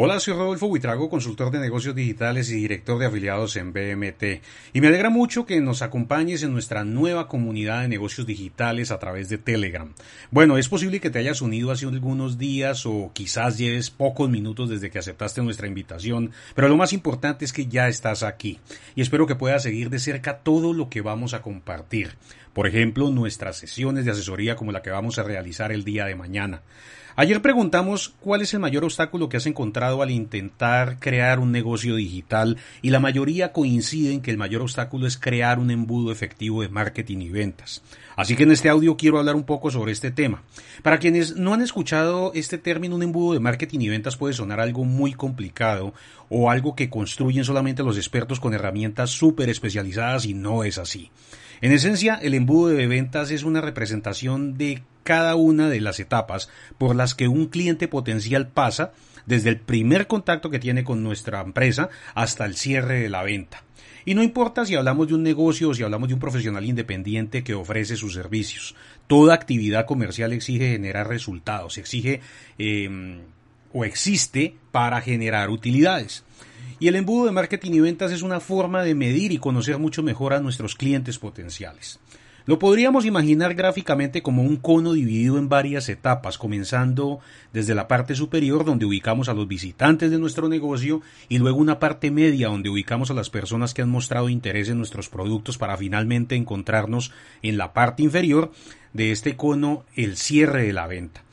Hola, soy Rodolfo Buitrago, consultor de negocios digitales y director de afiliados en BMT. Y me alegra mucho que nos acompañes en nuestra nueva comunidad de negocios digitales a través de Telegram. Bueno, es posible que te hayas unido hace algunos días o quizás lleves pocos minutos desde que aceptaste nuestra invitación, pero lo más importante es que ya estás aquí y espero que puedas seguir de cerca todo lo que vamos a compartir. Por ejemplo, nuestras sesiones de asesoría como la que vamos a realizar el día de mañana. Ayer preguntamos cuál es el mayor obstáculo que has encontrado al intentar crear un negocio digital y la mayoría coinciden que el mayor obstáculo es crear un embudo efectivo de marketing y ventas. Así que en este audio quiero hablar un poco sobre este tema. Para quienes no han escuchado este término, un embudo de marketing y ventas puede sonar algo muy complicado o algo que construyen solamente los expertos con herramientas súper especializadas y no es así. En esencia, el embudo de ventas es una representación de cada una de las etapas por las que un cliente potencial pasa desde el primer contacto que tiene con nuestra empresa hasta el cierre de la venta. Y no importa si hablamos de un negocio o si hablamos de un profesional independiente que ofrece sus servicios. Toda actividad comercial exige generar resultados, exige em, o existe para generar utilidades. Y el embudo de marketing y ventas es una forma de medir y conocer mucho mejor a nuestros clientes potenciales. Lo podríamos imaginar gráficamente como un cono dividido en varias etapas, comenzando desde la parte superior donde ubicamos a los visitantes de nuestro negocio y luego una parte media donde ubicamos a las personas que han mostrado interés en nuestros productos para finalmente encontrarnos en la parte inferior de este cono el cierre de la venta.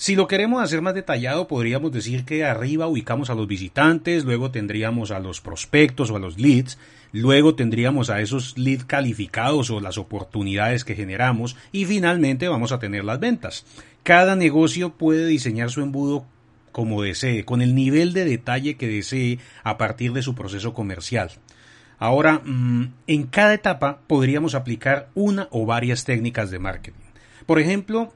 Si lo queremos hacer más detallado, podríamos decir que arriba ubicamos a los visitantes, luego tendríamos a los prospectos o a los leads, luego tendríamos a esos leads calificados o las oportunidades que generamos y finalmente vamos a tener las ventas. Cada negocio puede diseñar su embudo como desee, con el nivel de detalle que desee a partir de su proceso comercial. Ahora, mm, en cada etapa podríamos aplicar una o varias técnicas de marketing. Por ejemplo,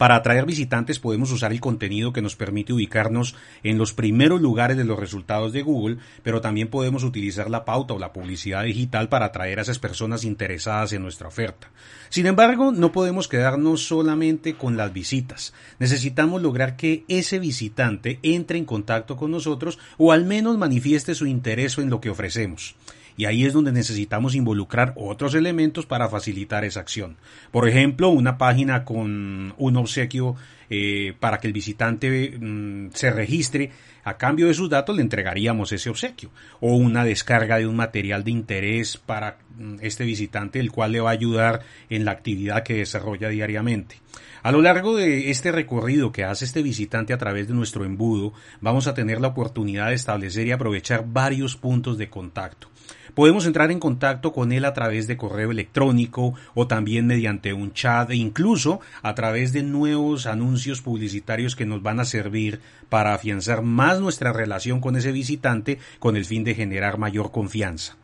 para atraer visitantes podemos usar el contenido que nos permite ubicarnos en los primeros lugares de los resultados de Google, pero también podemos utilizar la pauta o la publicidad digital para atraer a esas personas interesadas en nuestra oferta. Sin embargo, no podemos quedarnos solamente con las visitas. Necesitamos lograr que ese visitante entre en contacto con nosotros o al menos manifieste su interés en lo que ofrecemos y ahí es donde necesitamos involucrar otros elementos para facilitar esa acción. Por ejemplo, una página con un obsequio eh, para que el visitante mm, se registre. A cambio de sus datos le entregaríamos ese obsequio o una descarga de un material de interés para este visitante, el cual le va a ayudar en la actividad que desarrolla diariamente. A lo largo de este recorrido que hace este visitante a través de nuestro embudo, vamos a tener la oportunidad de establecer y aprovechar varios puntos de contacto. Podemos entrar en contacto con él a través de correo electrónico o también mediante un chat e incluso a través de nuevos anuncios publicitarios que nos van a servir para afianzar más nuestra relación con ese visitante con el fin de generar mayor confianza.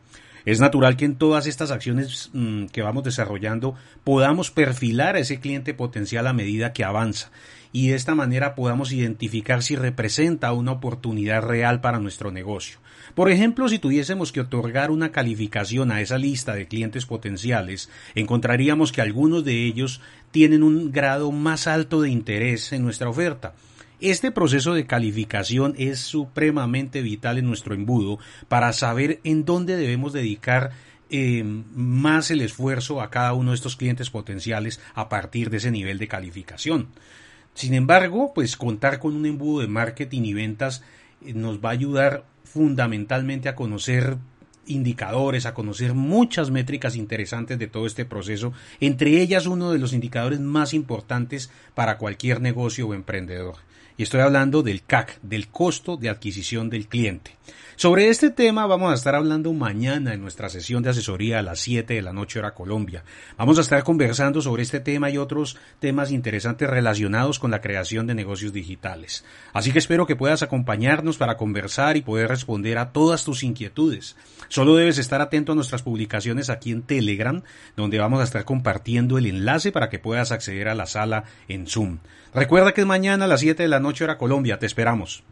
Es natural que en todas estas acciones mm, que vamos desarrollando podamos perfilar a ese cliente potencial a medida que avanza y de esta manera podamos identificar si representa una oportunidad real para nuestro negocio. Por ejemplo, si tuviésemos que otorgar una calificación a esa lista de clientes potenciales, encontraríamos que algunos de ellos tienen un grado más alto de interés en nuestra oferta. Este proceso de calificación es supremamente vital en nuestro embudo para saber en dónde debemos dedicar eh, más el esfuerzo a cada uno de estos clientes potenciales a partir de ese nivel de calificación. Sin embargo, pues contar con un embudo de marketing y ventas eh, nos va a ayudar fundamentalmente a conocer indicadores, a conocer muchas métricas interesantes de todo este proceso, entre ellas uno de los indicadores más importantes para cualquier negocio o emprendedor, y estoy hablando del CAC, del costo de adquisición del cliente. Sobre este tema vamos a estar hablando mañana en nuestra sesión de asesoría a las 7 de la noche hora Colombia. Vamos a estar conversando sobre este tema y otros temas interesantes relacionados con la creación de negocios digitales. Así que espero que puedas acompañarnos para conversar y poder responder a todas tus inquietudes. Solo debes estar atento a nuestras publicaciones aquí en Telegram, donde vamos a estar compartiendo el enlace para que puedas acceder a la sala en Zoom. Recuerda que mañana a las 7 de la noche hora Colombia. Te esperamos.